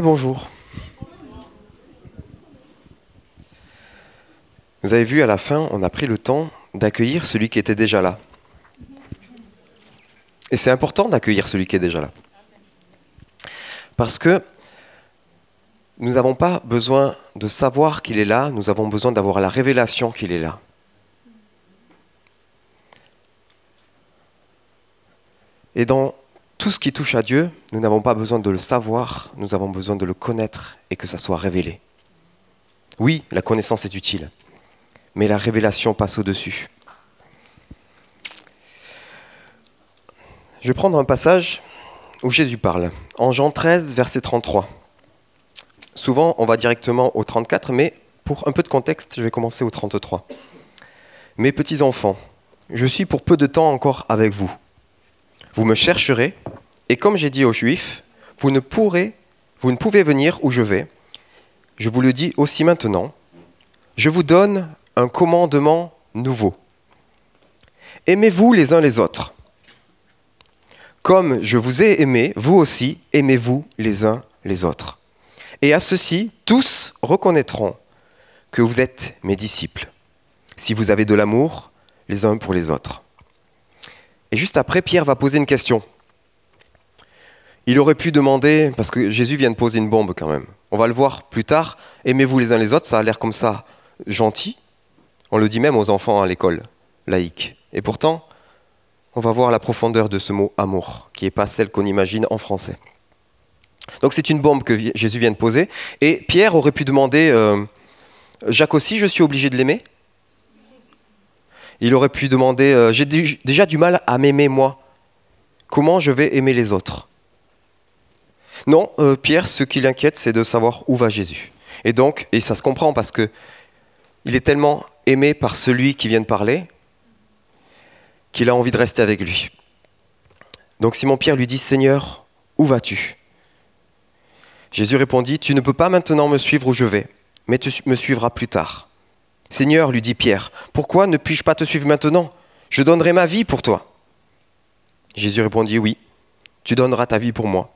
bonjour. Vous avez vu, à la fin, on a pris le temps d'accueillir celui qui était déjà là. Et c'est important d'accueillir celui qui est déjà là. Parce que nous n'avons pas besoin de savoir qu'il est là, nous avons besoin d'avoir la révélation qu'il est là. Et dans tout ce qui touche à Dieu, nous n'avons pas besoin de le savoir, nous avons besoin de le connaître et que ça soit révélé. Oui, la connaissance est utile, mais la révélation passe au-dessus. Je vais prendre un passage où Jésus parle, en Jean 13, verset 33. Souvent, on va directement au 34, mais pour un peu de contexte, je vais commencer au 33. Mes petits enfants, je suis pour peu de temps encore avec vous. Vous me chercherez, et comme j'ai dit aux Juifs, vous ne pouvez venir où je vais. Je vous le dis aussi maintenant. Je vous donne un commandement nouveau. Aimez-vous les uns les autres. Comme je vous ai aimé, vous aussi, aimez-vous les uns les autres. Et à ceci, tous reconnaîtront que vous êtes mes disciples, si vous avez de l'amour les uns pour les autres. Et juste après, Pierre va poser une question. Il aurait pu demander, parce que Jésus vient de poser une bombe quand même, on va le voir plus tard, aimez-vous les uns les autres, ça a l'air comme ça gentil. On le dit même aux enfants à l'école laïque. Et pourtant, on va voir la profondeur de ce mot amour, qui n'est pas celle qu'on imagine en français. Donc c'est une bombe que Jésus vient de poser. Et Pierre aurait pu demander, euh, Jacques aussi, je suis obligé de l'aimer? Il aurait pu demander, euh, j'ai déjà du mal à m'aimer moi. Comment je vais aimer les autres? Non, euh, Pierre, ce qui l'inquiète, c'est de savoir où va Jésus. Et donc, et ça se comprend parce que il est tellement aimé par celui qui vient de parler qu'il a envie de rester avec lui. Donc Simon-Pierre lui dit, Seigneur, où vas-tu? Jésus répondit, Tu ne peux pas maintenant me suivre où je vais, mais tu me suivras plus tard. Seigneur, lui dit Pierre, pourquoi ne puis-je pas te suivre maintenant? Je donnerai ma vie pour toi. Jésus répondit, Oui, tu donneras ta vie pour moi.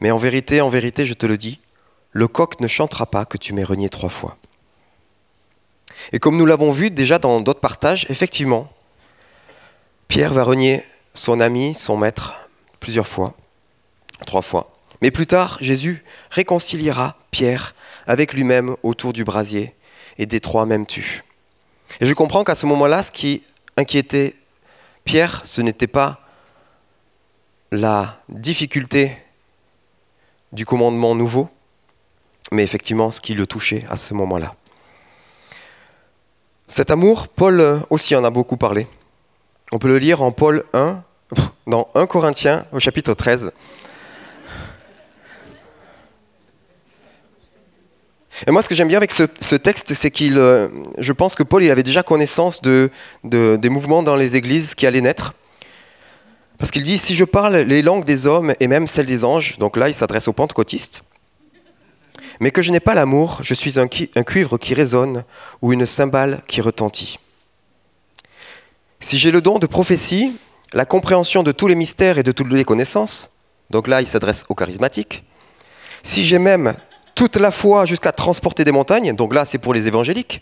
Mais en vérité, en vérité, je te le dis, le coq ne chantera pas que tu m'aies renié trois fois. Et comme nous l'avons vu déjà dans d'autres partages, effectivement, Pierre va renier son ami, son maître, plusieurs fois, trois fois. Mais plus tard, Jésus réconciliera Pierre avec lui-même autour du brasier et des trois même tuent. Et je comprends qu'à ce moment-là, ce qui inquiétait Pierre, ce n'était pas la difficulté du commandement nouveau, mais effectivement ce qui le touchait à ce moment-là. Cet amour, Paul aussi en a beaucoup parlé. On peut le lire en Paul 1, dans 1 Corinthiens au chapitre 13. Et moi, ce que j'aime bien avec ce, texte, c'est qu'il, euh, je pense que Paul, il avait déjà connaissance de, des mouvements dans les églises qui allaient naître. Parce qu'il dit, si je parle les langues des hommes et même celles des anges, donc là, il s'adresse aux pentecôtistes, mais que je n'ai pas l'amour, je suis un, cuivre qui résonne ou une cymbale qui retentit. Si j'ai le don de prophétie, la compréhension de tous les mystères et de toutes les connaissances, donc là, il s'adresse aux charismatiques, si j'ai même toute la foi jusqu'à transporter des montagnes, donc là c'est pour les évangéliques,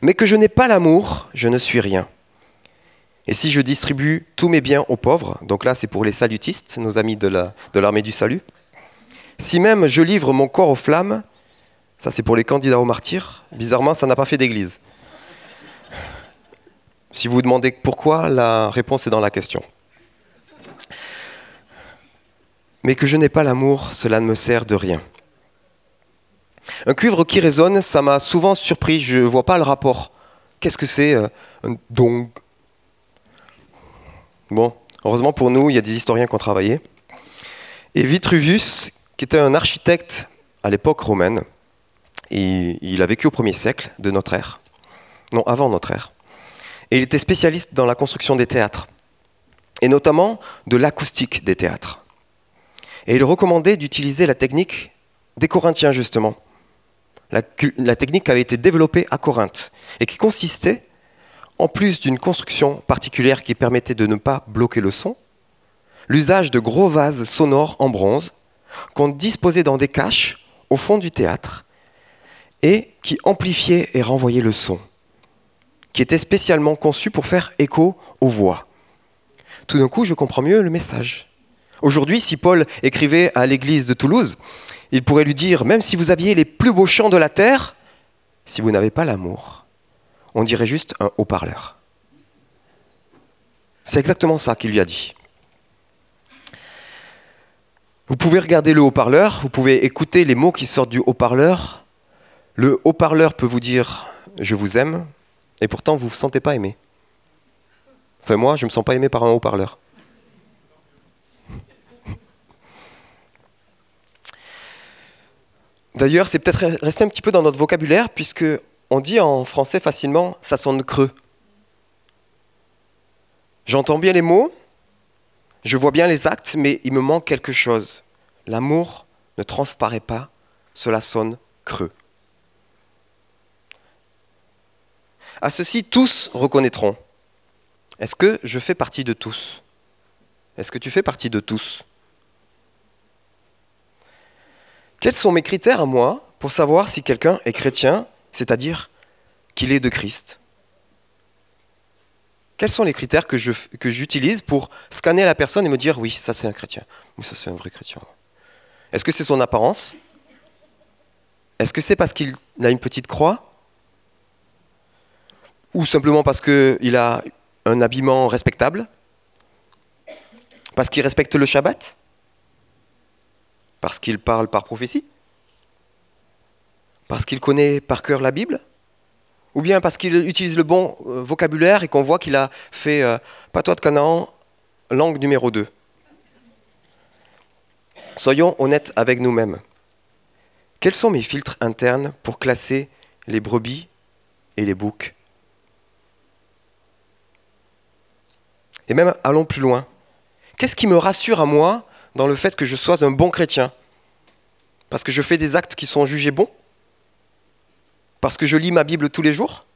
mais que je n'ai pas l'amour, je ne suis rien. Et si je distribue tous mes biens aux pauvres, donc là c'est pour les salutistes, nos amis de l'armée du salut, si même je livre mon corps aux flammes, ça c'est pour les candidats aux martyrs, bizarrement ça n'a pas fait d'église. Si vous vous demandez pourquoi, la réponse est dans la question. mais que je n'ai pas l'amour, cela ne me sert de rien. Un cuivre qui résonne, ça m'a souvent surpris, je ne vois pas le rapport. Qu'est-ce que c'est euh, un Bon, heureusement pour nous, il y a des historiens qui ont travaillé. Et Vitruvius, qui était un architecte à l'époque romaine, il a vécu au premier siècle de notre ère, non, avant notre ère. Et il était spécialiste dans la construction des théâtres, et notamment de l'acoustique des théâtres. Et il recommandait d'utiliser la technique des Corinthiens, justement. La, technique qui avait été développée à Corinthe et qui consistait, en plus d'une construction particulière qui permettait de ne pas bloquer le son, l'usage de gros vases sonores en bronze qu'on disposait dans des caches au fond du théâtre et qui amplifiaient et renvoyaient le son, qui était spécialement conçu pour faire écho aux voix. Tout d'un coup, je comprends mieux le message. Aujourd'hui, si Paul écrivait à l'église de Toulouse, il pourrait lui dire, même si vous aviez les plus beaux chants de la terre, si vous n'avez pas l'amour, on dirait juste un haut-parleur. C'est exactement ça qu'il lui a dit. Vous pouvez regarder le haut-parleur, vous pouvez écouter les mots qui sortent du haut-parleur. Le haut-parleur peut vous dire je vous aime, et pourtant vous ne vous sentez pas aimé. Enfin moi, je ne me sens pas aimé par un haut-parleur. D'ailleurs, c'est peut-être resté un petit peu dans notre vocabulaire, puisque on dit en français facilement ça sonne creux. J'entends bien les mots, je vois bien les actes, mais il me manque quelque chose. L'amour ne transparaît pas, cela sonne creux. À ceci, tous reconnaîtront. Est-ce que je fais partie de tous? Est-ce que tu fais partie de tous? Quels sont mes critères à moi pour savoir si quelqu'un est chrétien, c'est-à-dire qu'il est de Christ. Quels sont les critères que, j'utilise pour scanner la personne et me dire oui, ça c'est un chrétien, ou ça c'est un vrai chrétien? Est-ce que c'est son apparence? Est-ce que c'est parce qu'il a une petite croix? Ou simplement parce qu'il a un habillement respectable? Parce qu'il respecte le Shabbat? Parce qu'il parle par prophétie? Parce qu'il connaît par cœur la Bible ou bien parce qu'il utilise le bon euh, vocabulaire et qu'on voit qu'il a fait euh, patois de Canaan, langue numéro 2. Soyons honnêtes avec nous-mêmes. Quels sont mes filtres internes pour classer les brebis et les boucs? Et même allons plus loin. Qu'est-ce qui me rassure à moi dans le fait que je sois un bon chrétien? Parce que je fais des actes qui sont jugés bons? Parce que je lis ma Bible tous les jours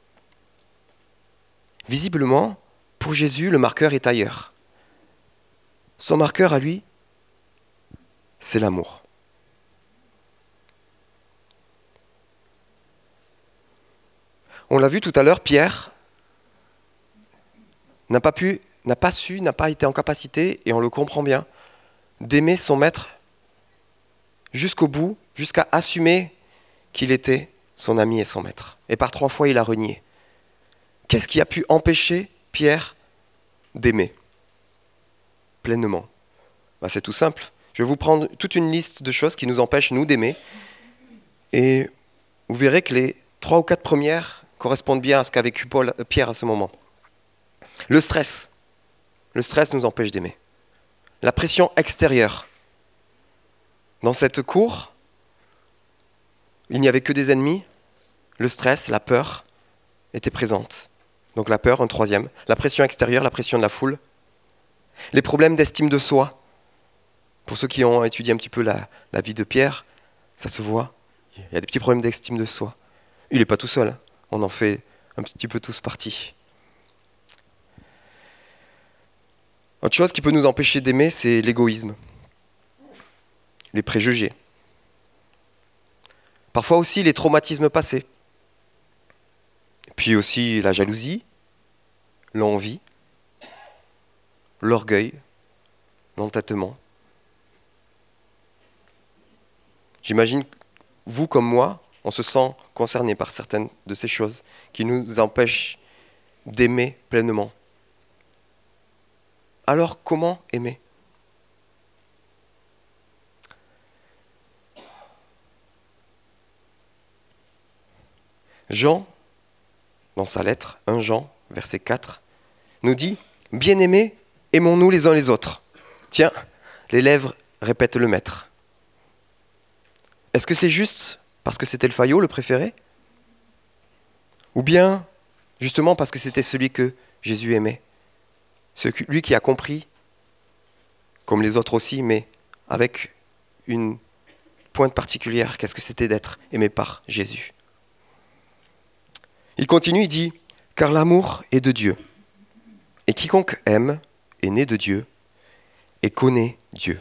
Visiblement, pour Jésus, le marqueur est ailleurs. Son marqueur à lui, c'est l'amour. On l'a vu tout à l'heure, Pierre n'a pas pu, n'a pas su, n'a pas été en capacité, et on le comprend bien, d'aimer son maître jusqu'au bout, jusqu'à assumer qu'il était son ami et son maître. Et par trois fois, il a renié. Qu'est-ce qui a pu empêcher Pierre d'aimer pleinement bah, C'est tout simple. Je vais vous prendre toute une liste de choses qui nous empêchent, nous, d'aimer. Et vous verrez que les trois ou quatre premières correspondent bien à ce qu'a vécu euh, Pierre à ce moment. Le stress. Le stress nous empêche d'aimer. La pression extérieure. Dans cette cour, il n'y avait que des ennemis, le stress, la peur étaient présentes. Donc la peur, un troisième. La pression extérieure, la pression de la foule. Les problèmes d'estime de soi. Pour ceux qui ont étudié un petit peu la, vie de Pierre, ça se voit. Il y a des petits problèmes d'estime de soi. Il n'est pas tout seul. Hein. On en fait un petit peu tous partie. Autre chose qui peut nous empêcher d'aimer, c'est l'égoïsme, les préjugés. Parfois aussi les traumatismes passés. Puis aussi la jalousie, l'envie, l'orgueil, l'entêtement. J'imagine, vous comme moi, on se sent concerné par certaines de ces choses qui nous empêchent d'aimer pleinement. Alors comment aimer? Jean, dans sa lettre, 1 Jean, verset 4, nous dit Bien-aimés, aimons-nous les uns les autres. Tiens, les lèvres répètent le maître. Est-ce que c'est juste parce que c'était le faillot, le préféré? Ou bien, justement, parce que c'était celui que Jésus aimait? Celui qui a compris, comme les autres aussi, mais avec une pointe particulière, qu'est-ce que c'était d'être aimé par Jésus? Il continue, il dit, car l'amour est de Dieu. Et quiconque aime est né de Dieu et connaît Dieu.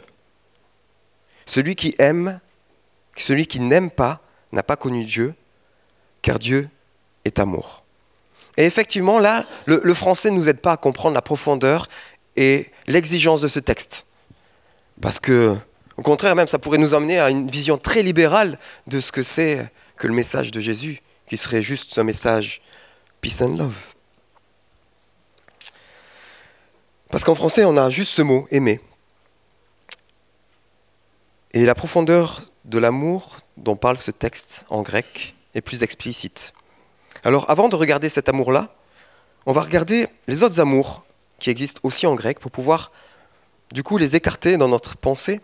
Celui qui aime, celui qui n'aime pas, n'a pas connu Dieu, car Dieu est amour. Et effectivement, là, le, français ne nous aide pas à comprendre la profondeur et l'exigence de ce texte. Parce que, au contraire, même, ça pourrait nous emmener à une vision très libérale de ce que c'est que le message de Jésus, qui serait juste un message peace and love. Parce qu'en français, on a juste ce mot, aimer. Et la profondeur de l'amour dont parle ce texte en grec est plus explicite. Alors avant de regarder cet amour-là, on va regarder les autres amours qui existent aussi en grec pour pouvoir du coup les écarter dans notre pensée,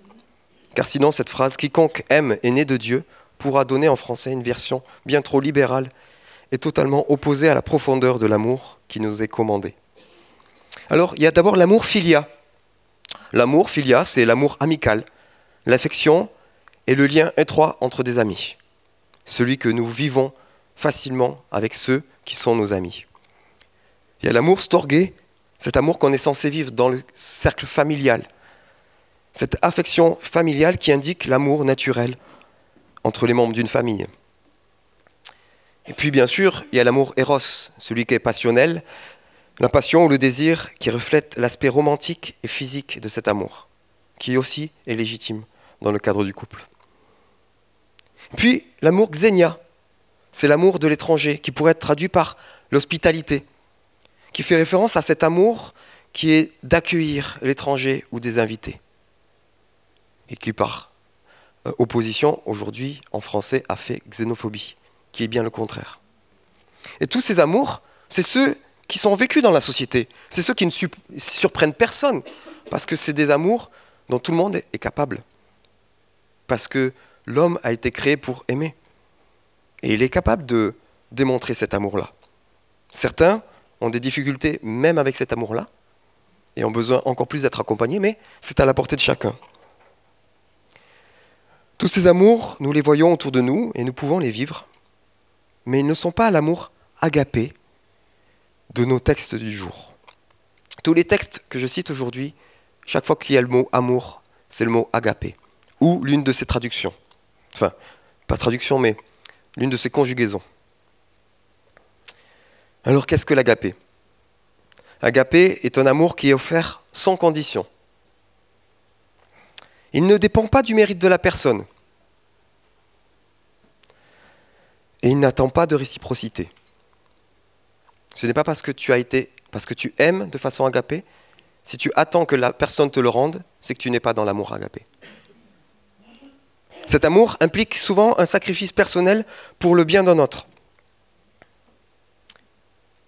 car sinon cette phrase quiconque aime est né de Dieu pourra donner en français une version bien trop libérale et totalement opposée à la profondeur de l'amour qui nous est commandé. Alors il y a d'abord l'amour filia. L'amour filia, c'est l'amour amical, l'affection et le lien étroit entre des amis, celui que nous vivons facilement avec ceux qui sont nos amis. Il y a l'amour storgé, cet amour qu'on est censé vivre dans le cercle familial, cette affection familiale qui indique l'amour naturel entre les membres d'une famille. Et puis bien sûr, il y a l'amour éros, celui qui est passionnel, la passion ou le désir qui reflète l'aspect romantique et physique de cet amour, qui aussi est légitime dans le cadre du couple. Puis l'amour xénia, c'est l'amour de l'étranger, qui pourrait être traduit par l'hospitalité, qui fait référence à cet amour qui est d'accueillir l'étranger ou des invités. Et qui, par euh, opposition, aujourd'hui, en français, a fait xénophobie, qui est bien le contraire. Et tous ces amours, c'est ceux qui sont vécus dans la société. C'est ceux qui ne surprennent personne, parce que c'est des amours dont tout le monde est capable. Parce que l'homme a été créé pour aimer. Et il est capable de démontrer cet amour-là. Certains ont des difficultés même avec cet amour-là, et ont besoin encore plus d'être accompagnés, mais c'est à la portée de chacun. Tous ces amours, nous les voyons autour de nous et nous pouvons les vivre, mais ils ne sont pas l'amour agapé de nos textes du jour. Tous les textes que je cite aujourd'hui, chaque fois qu'il y a le mot amour, c'est le mot agapé, ou l'une de ses traductions. Enfin, pas traduction, mais l'une de ses conjugaisons. Alors qu'est-ce que l'agapé? Agapé est un amour qui est offert sans condition. Il ne dépend pas du mérite de la personne. Et il n'attend pas de réciprocité. Ce n'est pas parce que tu as été, parce que tu aimes de façon agapée, si tu attends que la personne te le rende, c'est que tu n'es pas dans l'amour agapé. Cet amour implique souvent un sacrifice personnel pour le bien d'un autre.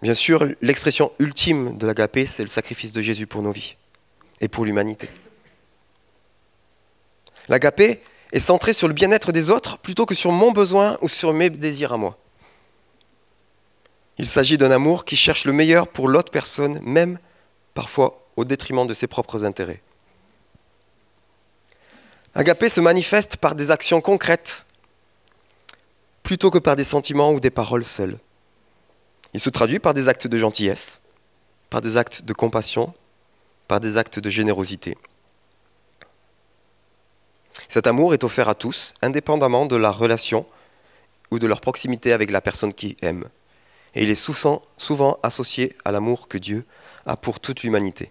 Bien sûr, l'expression ultime de l'agapé, c'est le sacrifice de Jésus pour nos vies et pour l'humanité. L'agapé est centré sur le bien-être des autres plutôt que sur mon besoin ou sur mes désirs à moi. Il s'agit d'un amour qui cherche le meilleur pour l'autre personne, même parfois au détriment de ses propres intérêts. Agapé se manifeste par des actions concrètes plutôt que par des sentiments ou des paroles seules. Il se traduit par des actes de gentillesse, par des actes de compassion, par des actes de générosité. Cet amour est offert à tous, indépendamment de la relation ou de leur proximité avec la personne qui aime. Et il est souvent, associé à l'amour que Dieu a pour toute l'humanité.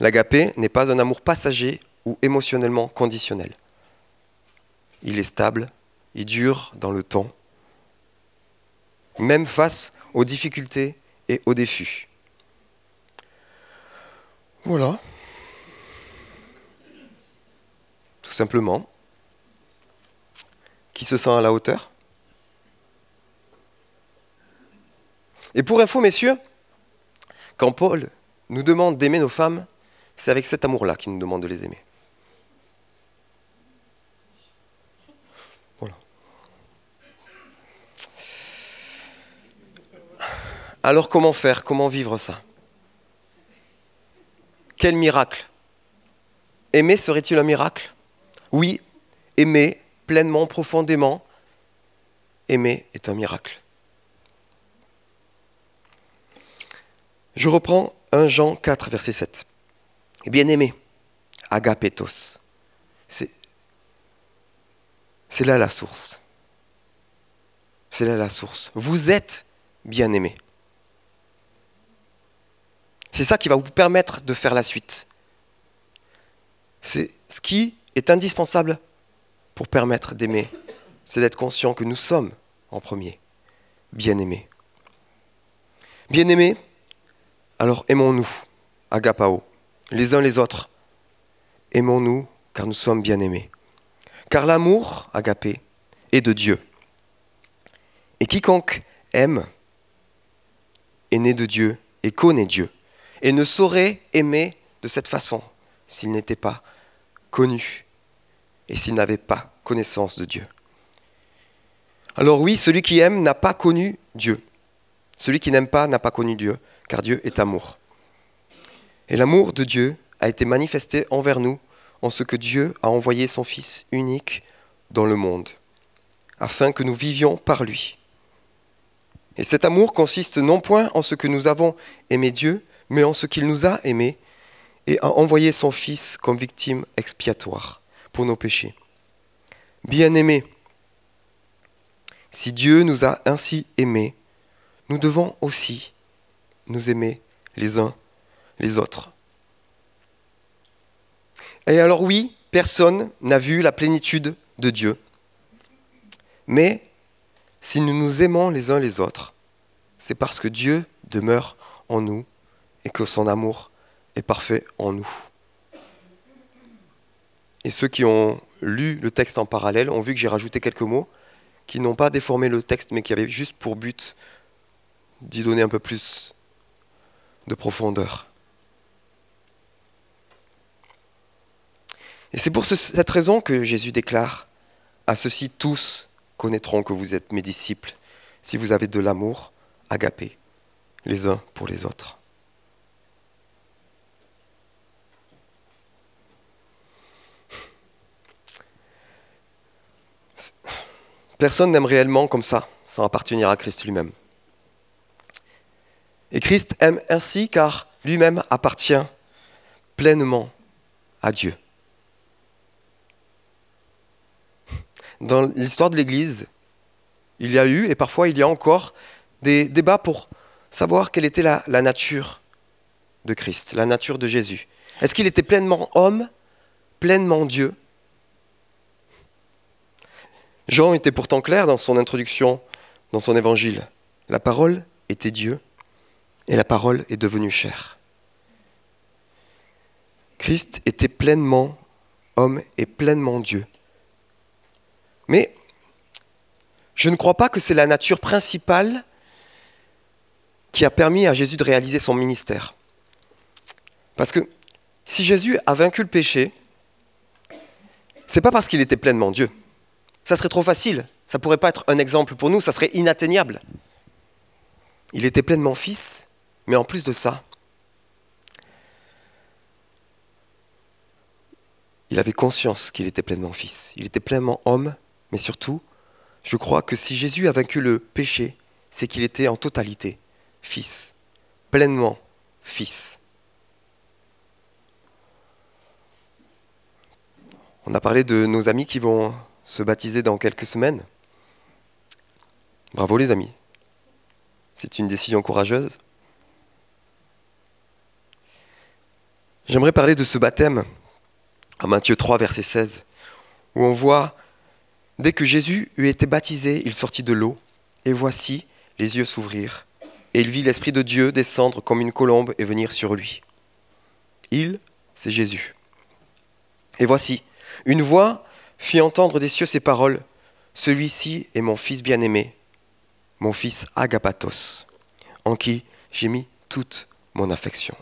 L'agapé n'est pas un amour passager ou émotionnellement conditionnel. Il est stable, il dure dans le temps, même face aux difficultés et aux défis. Voilà. Tout simplement. Qui se sent à la hauteur. Et pour info, messieurs, quand Paul nous demande d'aimer nos femmes, c'est avec cet amour-là qu'il nous demande de les aimer. Alors comment faire Comment vivre ça? Quel miracle? Aimer serait-il un miracle? Oui, aimer pleinement, profondément, aimer est un miracle. Je reprends 1 Jean 4, verset 7. Bien-aimé, agapetos, C'est là la source. C'est là la source. Vous êtes bien-aimés. C'est ça qui va vous permettre de faire la suite. C'est ce qui est indispensable pour permettre d'aimer. C'est d'être conscient que nous sommes en premier bien-aimés. Bien-aimés, alors aimons-nous, agapao, les uns les autres. Aimons-nous car nous sommes bien-aimés. Car l'amour, agapé, est de Dieu. Et quiconque aime est né de Dieu et connaît Dieu, et ne saurait aimer de cette façon s'il n'était pas et s'il n'avait pas connaissance de Dieu. Alors oui, celui qui aime n'a pas connu Dieu. Celui qui n'aime pas n'a pas connu Dieu, car Dieu est amour. Et l'amour de Dieu a été manifesté envers nous en ce que Dieu a envoyé son Fils unique dans le monde, afin que nous vivions par lui. Et cet amour consiste non point en ce que nous avons aimé Dieu, mais en ce qu'il nous a aimés et a envoyé son Fils comme victime expiatoire pour nos péchés. Bien-aimés, si Dieu nous a ainsi aimés, nous devons aussi nous aimer les uns les autres. Et alors oui, personne n'a vu la plénitude de Dieu. Mais si nous nous aimons les uns les autres, c'est parce que Dieu demeure en nous et que son amour parfait en nous. Et ceux qui ont lu le texte en parallèle ont vu que j'ai rajouté quelques mots qui n'ont pas déformé le texte, mais qui avaient juste pour but d'y donner un peu plus de profondeur. Et c'est pour cette raison que Jésus déclare, à ceux-ci tous connaîtront que vous êtes mes disciples, si vous avez de l'amour agapé les uns pour les autres. Personne n'aime réellement comme ça, sans appartenir à Christ lui-même. Et Christ aime ainsi car lui-même appartient pleinement à Dieu. Dans l'histoire de l'Église, il y a eu, et parfois il y a encore, des débats pour savoir quelle était la, nature de Christ, la nature de Jésus. Est-ce qu'il était pleinement homme, pleinement Dieu Jean était pourtant clair dans son introduction, dans son évangile. La parole était Dieu et la parole est devenue chair. Christ était pleinement homme et pleinement Dieu. Mais je ne crois pas que c'est la nature principale qui a permis à Jésus de réaliser son ministère. Parce que si Jésus a vaincu le péché, c'est pas parce qu'il était pleinement Dieu. Ça serait trop facile. Ça pourrait pas être un exemple pour nous, ça serait inatteignable. Il était pleinement fils, mais en plus de ça, il avait conscience qu'il était pleinement fils. Il était pleinement homme, mais surtout, je crois que si Jésus a vaincu le péché, c'est qu'il était en totalité fils, pleinement fils. On a parlé de nos amis qui vont se baptiser dans quelques semaines. Bravo les amis. C'est une décision courageuse. J'aimerais parler de ce baptême à Matthieu 3, verset 16, où on voit, dès que Jésus eut été baptisé, il sortit de l'eau, et voici, les yeux s'ouvrirent, et il vit l'Esprit de Dieu descendre comme une colombe et venir sur lui. Il, c'est Jésus. Et voici, une voix fit entendre des cieux ces paroles Celui-ci est mon fils bien-aimé, mon fils Agapatos, en qui j'ai mis toute mon affection.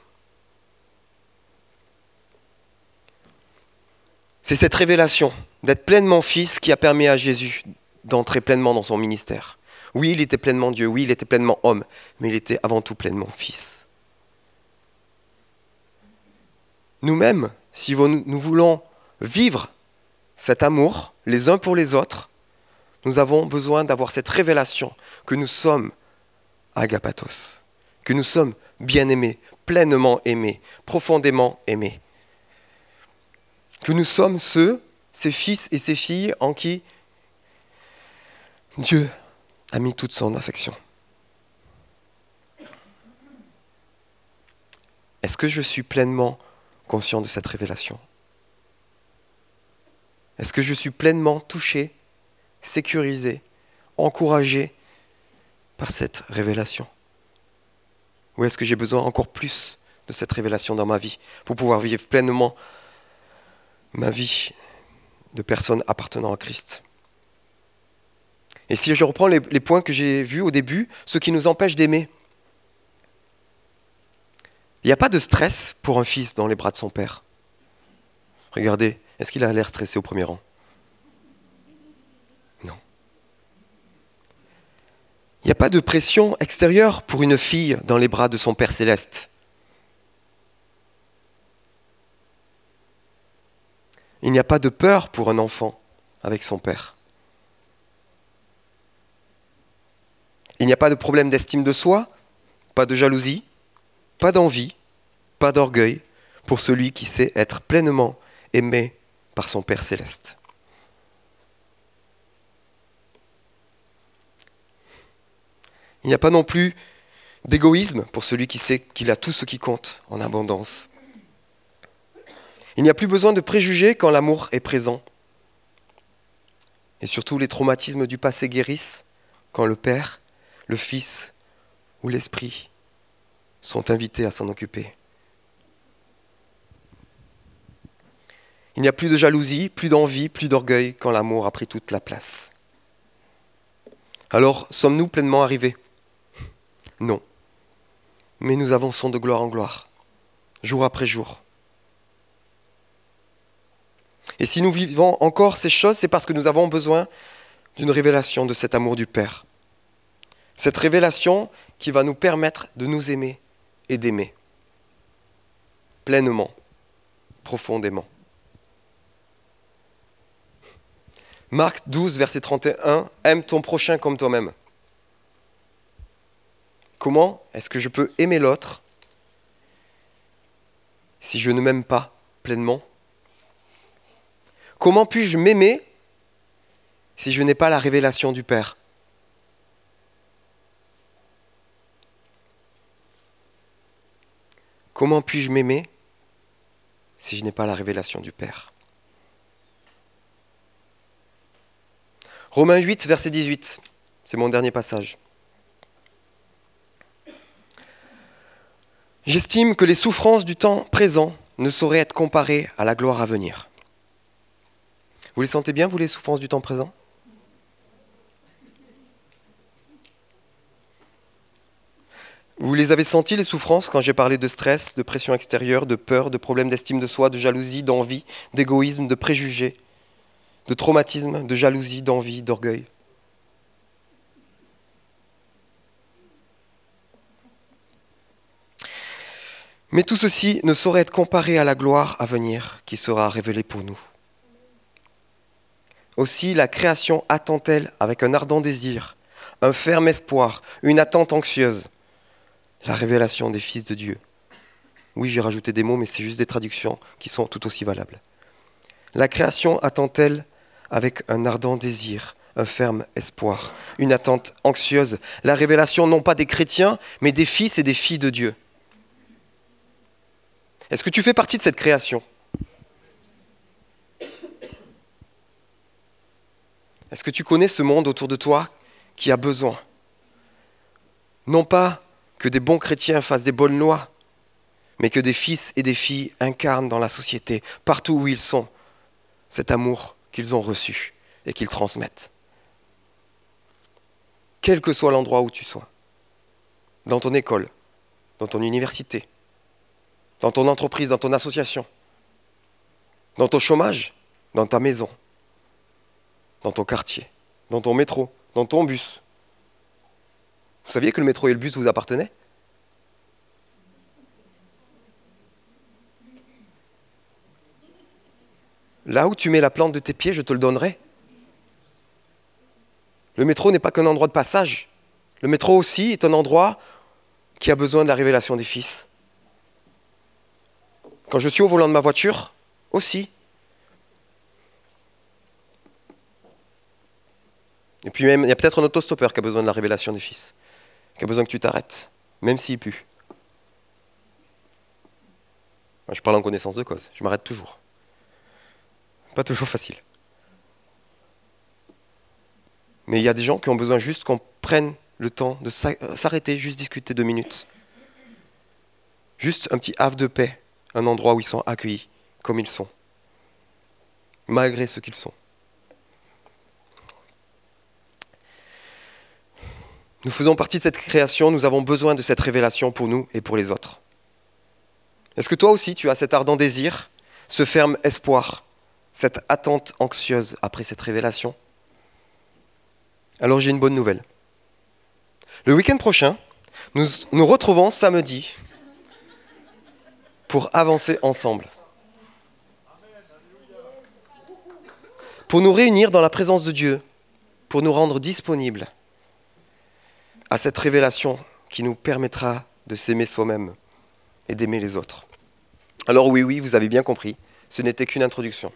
C'est cette révélation d'être pleinement fils qui a permis à Jésus d'entrer pleinement dans son ministère. Oui, il était pleinement Dieu, oui, il était pleinement homme, mais il était avant tout pleinement fils. Nous-mêmes, si nous voulons vivre cet amour les uns pour les autres, nous avons besoin d'avoir cette révélation que nous sommes agapatos, que nous sommes bien-aimés, pleinement aimés, profondément aimés. Que nous sommes ceux, ces fils et ces filles en qui Dieu a mis toute son affection. Est-ce que je suis pleinement conscient de cette révélation? Est-ce que je suis pleinement touché, sécurisé, encouragé par cette révélation Ou est-ce que j'ai besoin encore plus de cette révélation dans ma vie pour pouvoir vivre pleinement ma vie de personne appartenant à Christ Et si je reprends les, points que j'ai vus au début, ce qui nous empêche d'aimer, il n'y a pas de stress pour un fils dans les bras de son père. Regardez, est-ce qu'il a l'air stressé au premier rang? Non. Il n'y a pas de pression extérieure pour une fille dans les bras de son Père céleste? Il n'y a pas de peur pour un enfant avec son Père. Il n'y a pas de problème d'estime de soi, pas de jalousie, pas d'envie, pas d'orgueil pour celui qui sait être pleinement aimé par son Père céleste. Il n'y a pas non plus d'égoïsme pour celui qui sait qu'il a tout ce qui compte en abondance. Il n'y a plus besoin de préjugés quand l'amour est présent. Et surtout les traumatismes du passé guérissent quand le Père, le Fils ou l'Esprit sont invités à s'en occuper. Il n'y a plus de jalousie, plus d'envie, plus d'orgueil quand l'amour a pris toute la place. Alors, sommes-nous pleinement arrivés? Non. Mais nous avançons de gloire en gloire, jour après jour. Et si nous vivons encore ces choses, c'est parce que nous avons besoin d'une révélation de cet amour du Père. Cette révélation qui va nous permettre de nous aimer et d'aimer pleinement, profondément. Marc 12, verset 31, Aime ton prochain comme toi-même. Comment est-ce que je peux aimer l'autre si je ne m'aime pas pleinement? Comment puis-je m'aimer si je n'ai pas la révélation du Père? Comment puis-je m'aimer si je n'ai pas la révélation du Père? Romains 8, verset 18, c'est mon dernier passage. J'estime que les souffrances du temps présent ne sauraient être comparées à la gloire à venir. Vous les sentez bien, vous, les souffrances du temps présent? Vous les avez senties, les souffrances, quand j'ai parlé de stress, de pression extérieure, de peur, de problèmes d'estime de soi, de jalousie, d'envie, d'égoïsme, de préjugés, de traumatisme, de jalousie, d'envie, d'orgueil Mais tout ceci ne saurait être comparé à la gloire à venir qui sera révélée pour nous. Aussi la création attend-elle avec un ardent désir, un ferme espoir, une attente anxieuse la révélation des fils de Dieu. Oui, j'ai rajouté des mots, mais c'est juste des traductions qui sont tout aussi valables. La création attend-elle avec un ardent désir, un ferme espoir, une attente anxieuse, la révélation non pas des chrétiens, mais des fils et des filles de Dieu. Est-ce que tu fais partie de cette création? Est-ce que tu connais ce monde autour de toi qui a besoin? Non pas que des bons chrétiens fassent des bonnes lois, mais que des fils et des filles incarnent dans la société, partout où ils sont, cet amour qu'ils ont reçu et qu'ils transmettent. Quel que soit l'endroit où tu sois, dans ton école, dans ton université, dans ton entreprise, dans ton association, dans ton chômage, dans ta maison, dans ton quartier, dans ton métro, dans ton bus, vous saviez que le métro et le bus vous appartenaient? Là où tu mets la plante de tes pieds, je te le donnerai. Le métro n'est pas qu'un endroit de passage. Le métro aussi est un endroit qui a besoin de la révélation des fils. Quand je suis au volant de ma voiture, aussi. Et puis même, il y a peut-être un autostoppeur qui a besoin de la révélation des fils, qui a besoin que tu t'arrêtes, même s'il pue. Je parle en connaissance de cause, je m'arrête toujours. Pas toujours facile. Mais il y a des gens qui ont besoin juste qu'on prenne le temps de s'arrêter, juste discuter deux minutes. Juste un petit havre de paix, un endroit où ils sont accueillis comme ils sont, malgré ce qu'ils sont. Nous faisons partie de cette création, nous avons besoin de cette révélation pour nous et pour les autres. Est-ce que toi aussi tu as cet ardent désir, ce ferme espoir, cette attente anxieuse après cette révélation Alors j'ai une bonne nouvelle. Le week-end prochain, nous nous retrouvons samedi pour avancer ensemble. Pour nous réunir dans la présence de Dieu, pour nous rendre disponibles à cette révélation qui nous permettra de s'aimer soi-même et d'aimer les autres. Alors oui, oui, vous avez bien compris, ce n'était qu'une introduction.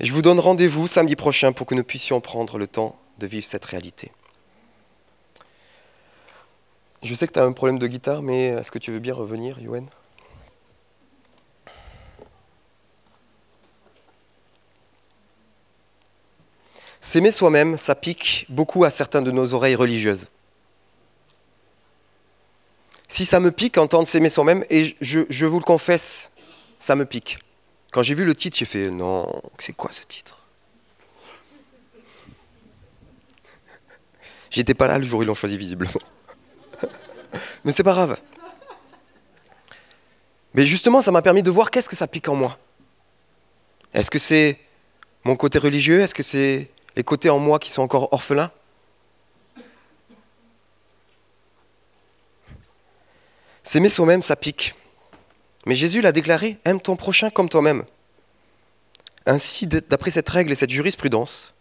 Je vous donne rendez-vous samedi prochain pour que nous puissions prendre le temps de vivre cette réalité. Je sais que tu as un problème de guitare, mais est-ce que tu veux bien revenir, Yoann? S'aimer soi-même, ça pique beaucoup à certains de nos oreilles religieuses. Si ça me pique entendre s'aimer soi-même, et je, je, vous le confesse, ça me pique. Quand j'ai vu le titre, j'ai fait non, c'est quoi ce titre? J'étais pas là le jour où ils l'ont choisi visiblement. Mais c'est pas grave. Mais justement, ça m'a permis de voir qu'est-ce que ça pique en moi. Est-ce que c'est mon côté religieux? Est-ce que c'est les côtés en moi qui sont encore orphelins? S'aimer soi-même, ça pique. Mais Jésus l'a déclaré, aime ton prochain comme toi-même. Ainsi, d'après cette règle et cette jurisprudence,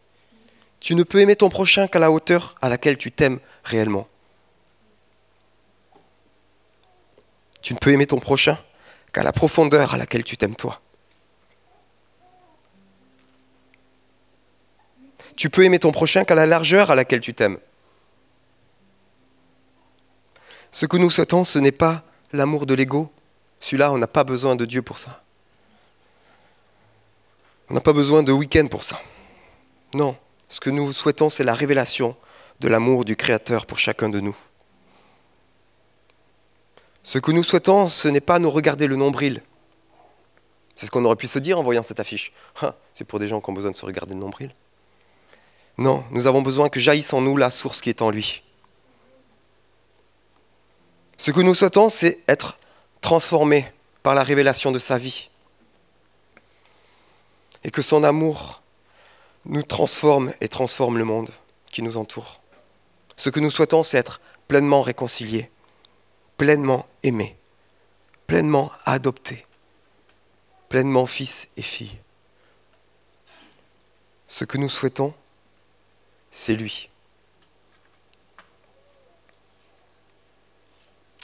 tu ne peux aimer ton prochain qu'à la hauteur à laquelle tu t'aimes réellement. Tu ne peux aimer ton prochain qu'à la profondeur à laquelle tu t'aimes toi. Tu peux aimer ton prochain qu'à la largeur à laquelle tu t'aimes. Ce que nous souhaitons, ce n'est pas l'amour de l'ego. Celui-là, on n'a pas besoin de Dieu pour ça. On n'a pas besoin de week-end pour ça. Non, ce que nous souhaitons, c'est la révélation de l'amour du Créateur pour chacun de nous. Ce que nous souhaitons, ce n'est pas nous regarder le nombril. C'est ce qu'on aurait pu se dire en voyant cette affiche. C'est pour des gens qui ont besoin de se regarder le nombril. Non, nous avons besoin que jaillisse en nous la source qui est en lui. Ce que nous souhaitons, c'est être transformés par la révélation de sa vie. Et que son amour nous transforme et transforme le monde qui nous entoure. Ce que nous souhaitons, c'est être pleinement réconciliés pleinement aimé, pleinement adopté, pleinement fils et fille. Ce que nous souhaitons, c'est lui.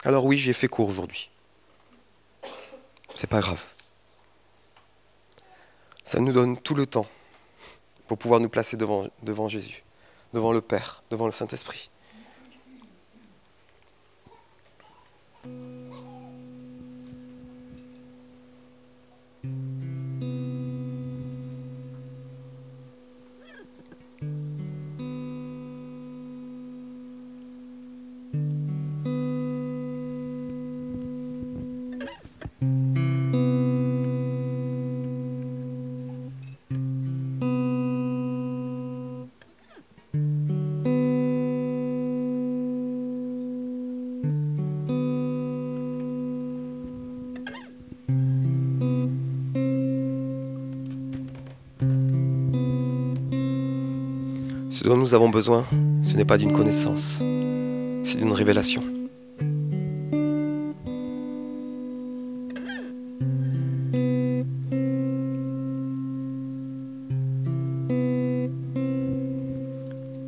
Alors oui, j'ai fait court aujourd'hui. C'est pas grave. Ça nous donne tout le temps pour pouvoir nous placer devant, devant Jésus, devant le Père, devant le Saint-Esprit. Avons besoin, ce n'est pas d'une connaissance, c'est d'une révélation.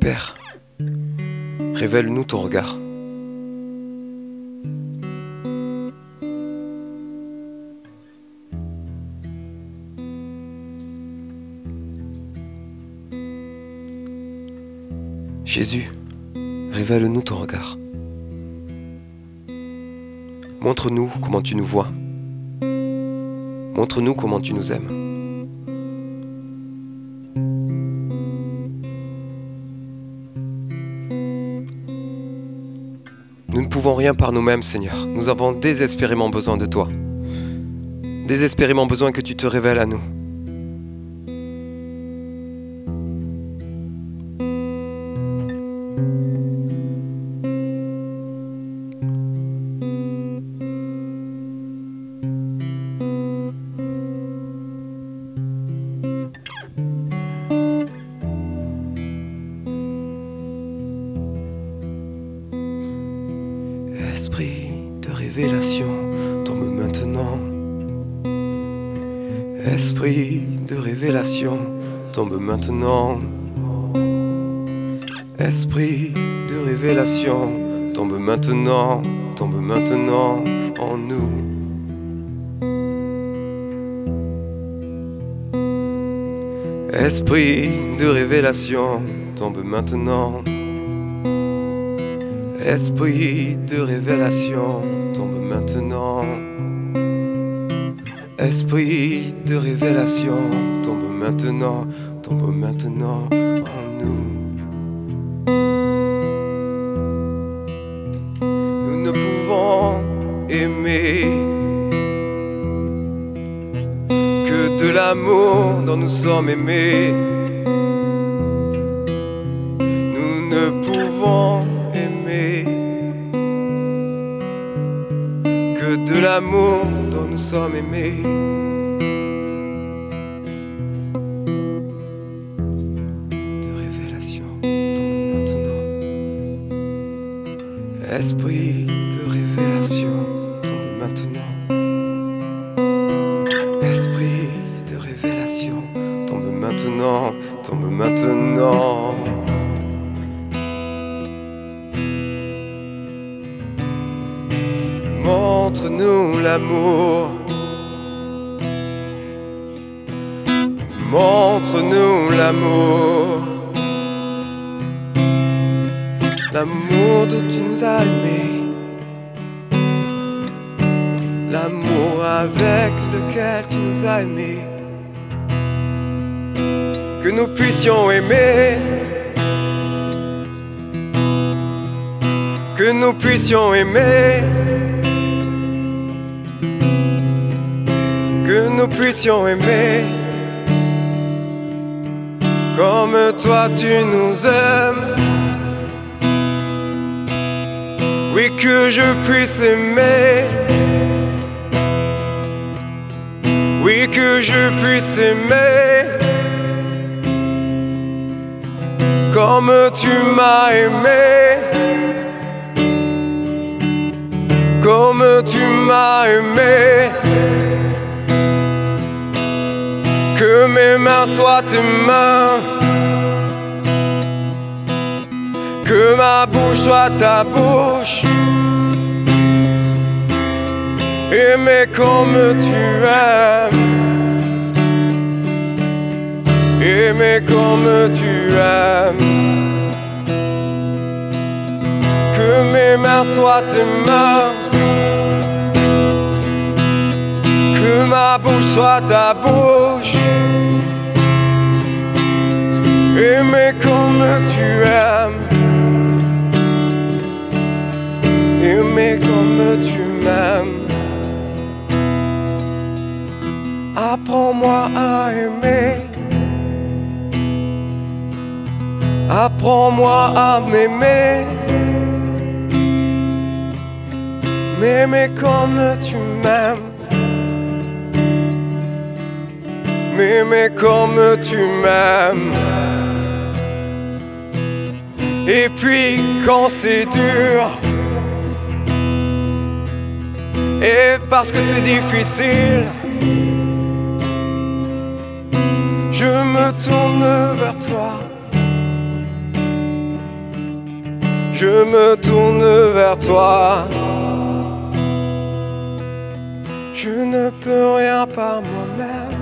Père, révèle-nous ton Jésus, révèle-nous ton regard. Montre-nous comment tu nous vois. Montre-nous comment tu nous aimes. Nous ne pouvons rien par nous-mêmes, Seigneur. Nous avons désespérément besoin de toi. Désespérément besoin que tu te révèles à nous. Esprit de révélation, tombe maintenant, tombe maintenant en nous. Esprit de révélation, tombe maintenant. Esprit de révélation, tombe maintenant. Esprit de révélation, tombe maintenant, maintenant en nous. Nous ne pouvons aimer que de l'amour dont nous sommes aimés. L'amour dont tu nous as aimés. L'amour avec lequel tu nous as aimés. Que nous puissions aimer. Que nous puissions aimer. que nous puissions aimer comme toi tu nous aimes. Oui, que je puisse aimer. Oui, que je puisse aimer comme tu m'as aimé. Comme tu m'as aimé. Que mes mains soient tes mains. Que ma bouche soit ta bouche. Aimer comme tu aimes. Aimer comme tu aimes. Que mes mains soient tes mains. Que ma bouche soit ta bouche. Aimer comme tu aimes. Aimer comme tu m'aimes. Apprends-moi à aimer. Apprends-moi à m'aimer. M'aimer comme tu m'aimes. m'aimer comme tu m'aimes. Et puis quand c'est dur, et parce que c'est difficile, je me tourne vers toi. Je me tourne vers toi. Je ne peux rien par moi-même.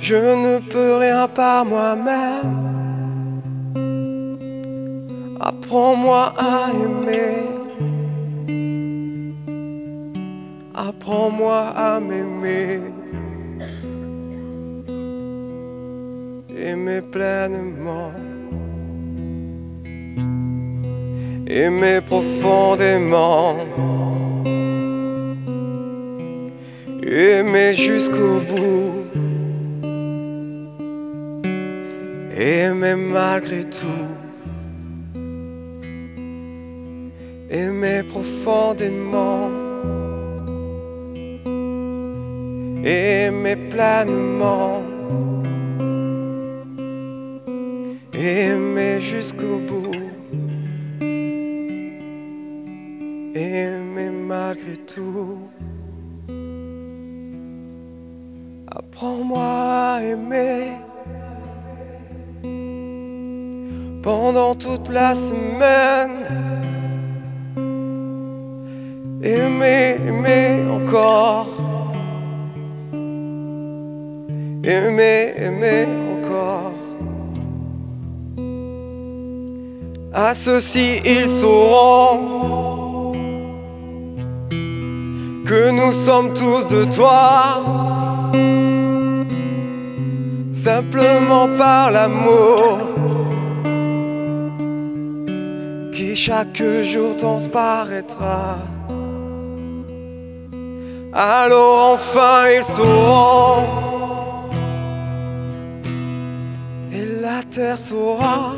Je ne peux rien par moi-même. Apprends-moi à aimer. Apprends-moi à m'aimer. Aimer pleinement. Aimer profondément. Aimer jusqu'au bout. Aimer malgré tout. Aimer profondément. Aimer pleinement. Aimer jusqu'au bout. Aimer malgré tout. Apprends-moi à aimer pendant toute la semaine. Aimer, aimer encore. Aimer, aimer encore. À ceux-ci, ils sauront que nous sommes tous de toi simplement par l'amour qui chaque jour transparaîtra. Alors enfin ils sauront la terre saura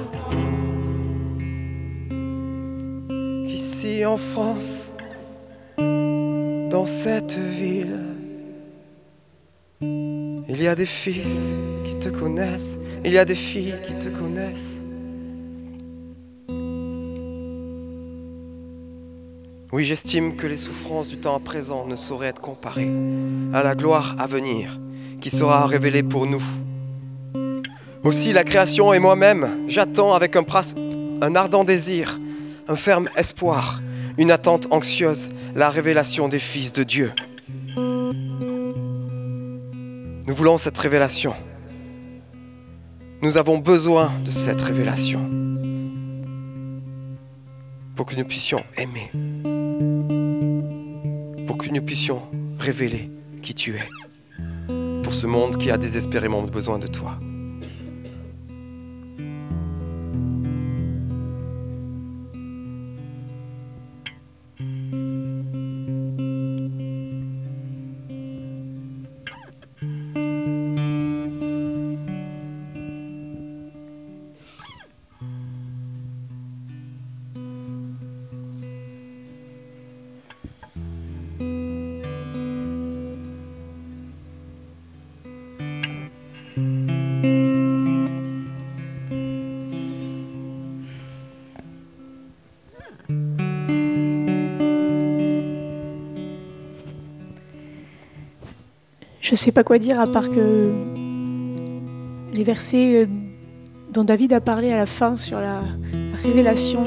qu'ici en France, dans cette ville, il y a des fils te connaissent, il y a des filles qui te connaissent. Oui, j'estime que les souffrances du temps présent ne sauraient être comparées à la gloire à venir qui sera révélée pour nous. Aussi la création et moi-même, j'attends avec un, ardent désir, un ferme espoir, une attente anxieuse, la révélation des fils de Dieu. Nous voulons cette révélation. Nous avons besoin de cette révélation pour que nous puissions aimer, pour que nous puissions révéler qui tu es, pour ce monde qui a désespérément besoin de toi. Je ne sais pas quoi dire à part que les versets euh, dont David a parlé à la fin sur la révélation,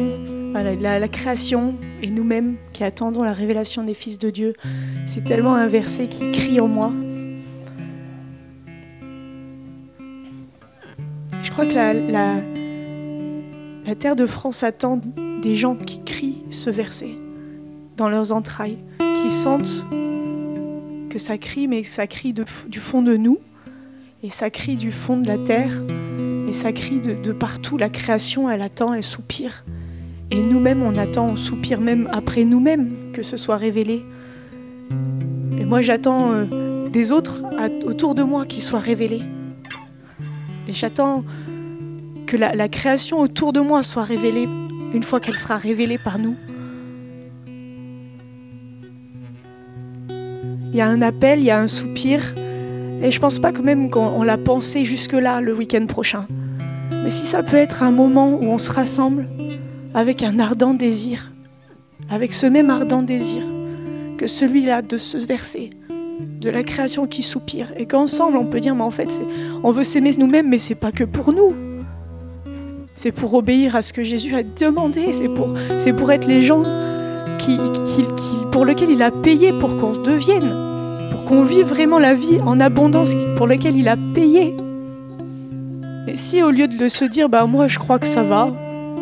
la, création et nous-mêmes qui attendons la révélation des fils de Dieu, c'est tellement un verset qui crie en moi. Je crois que la, la terre de France attend des gens qui crient ce verset dans leurs entrailles, qui sentent que ça crie, mais ça crie du fond de nous, et ça crie du fond de la terre, et ça crie de, partout. La création, elle attend, elle soupire. Et nous-mêmes, on attend, on soupire même après nous-mêmes que ce soit révélé. Et moi, j'attends euh, des autres autour de moi qui soient révélés. Et j'attends que la création autour de moi soit révélée une fois qu'elle sera révélée par nous. Il y a un appel, il y a un soupir. Et je pense pas que même qu'on l'a pensé jusque-là le week-end prochain. Mais si ça peut être un moment où on se rassemble avec un ardent désir, avec ce même ardent désir que celui-là de ce verset, de la création qui soupire, et qu'ensemble on peut dire, mais en fait, on veut s'aimer nous-mêmes, mais c'est pas que pour nous. C'est pour obéir à ce que Jésus a demandé, c'est pour, c'est pour être les gens pour lequel il a payé pour qu'on se devienne, pour qu'on vive vraiment la vie en abondance pour lequel il a payé. Et si au lieu de se dire, bah moi je crois que ça va,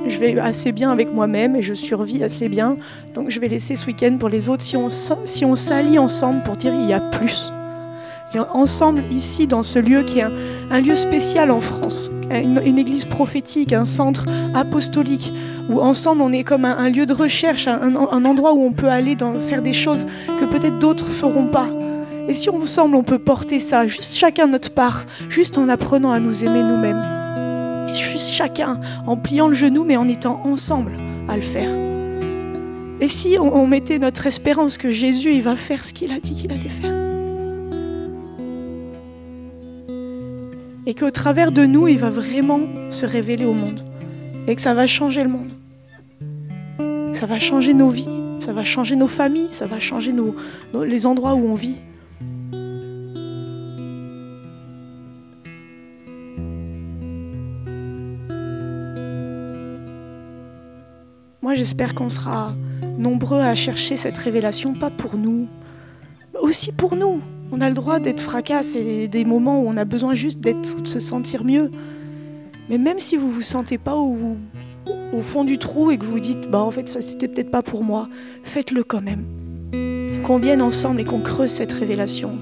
je vais assez bien avec moi-même et je survis assez bien. Donc je vais laisser ce week-end pour les autres. Si on, s'allie ensemble pour dire il y a plus. Et ensemble, ici, dans ce lieu qui est un, lieu spécial en France, une, église prophétique, un centre apostolique, où ensemble on est comme un, lieu de recherche, un, endroit où on peut aller faire des choses que peut-être d'autres feront pas. Et si ensemble on peut porter ça, juste chacun notre part, juste en apprenant à nous aimer nous-mêmes, juste chacun en pliant le genou mais en étant ensemble à le faire. Et si on, mettait notre espérance que Jésus il va faire ce qu'il a dit qu'il allait faire? Et qu'au travers de nous, il va vraiment se révéler au monde et que ça va changer le monde. Ça va changer nos vies, ça va changer nos familles, ça va changer nos, les endroits où on vit. Moi, j'espère qu'on sera nombreux à chercher cette révélation, pas pour nous, mais aussi pour nous, on a le droit d'être fracasse et des moments où on a besoin juste de se sentir mieux. Mais même si vous vous sentez pas au, fond du trou et que vous dites, bah en fait ça c'était peut-être pas pour moi, faites-le quand même. Qu'on vienne ensemble et qu'on creuse cette révélation.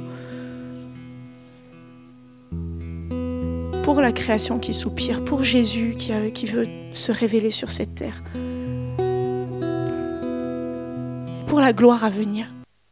Pour la création qui soupire, pour Jésus qui veut se révéler sur cette terre. Pour la gloire à venir.